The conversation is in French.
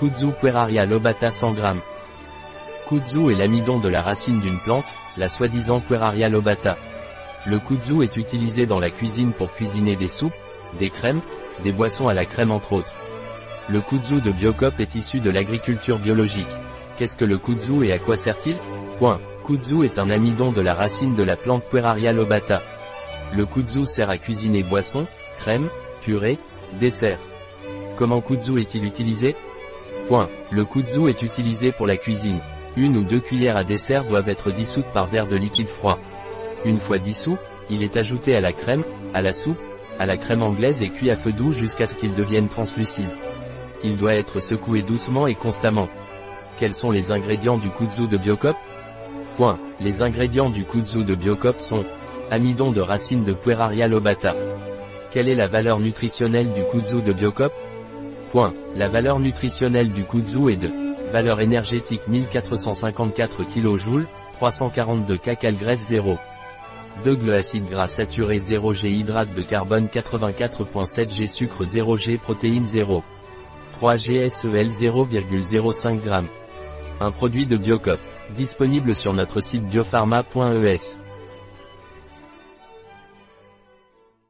Kudzu Pueraria lobata 100 g. Kudzu est l'amidon de la racine d'une plante, la soi-disant Pueraria lobata. Le kudzu est utilisé dans la cuisine pour cuisiner des soupes, des crèmes, des boissons à la crème entre autres. Le kudzu de Biocop est issu de l'agriculture biologique. Qu'est-ce que le kudzu et à quoi sert-il? Point. Kudzu est un amidon de la racine de la plante Pueraria lobata. Le kudzu sert à cuisiner boissons, crèmes, purées, desserts. Comment kudzu est-il utilisé? Point. Le kudzu est utilisé pour la cuisine. Une ou deux cuillères à dessert doivent être dissoutes par verre de liquide froid. Une fois dissous, il est ajouté à la crème, à la soupe, à la crème anglaise et cuit à feu doux jusqu'à ce qu'il devienne translucide. Il doit être secoué doucement et constamment. Quels sont les ingrédients du kudzu de Biocop Point. Les ingrédients du kudzu de Biocop sont amidon de racine de Pueraria lobata. Quelle est la valeur nutritionnelle du kudzu de Biocop Point. La valeur nutritionnelle du kudzu est de valeur énergétique 1454 kJ, 342 kcal graisse 0. 2 g acide gras saturé 0 g hydrate de carbone 84.7 g sucre 0 g protéines 0. 3 g SEL 0,05 g. Un produit de Biocop. Disponible sur notre site biopharma.es.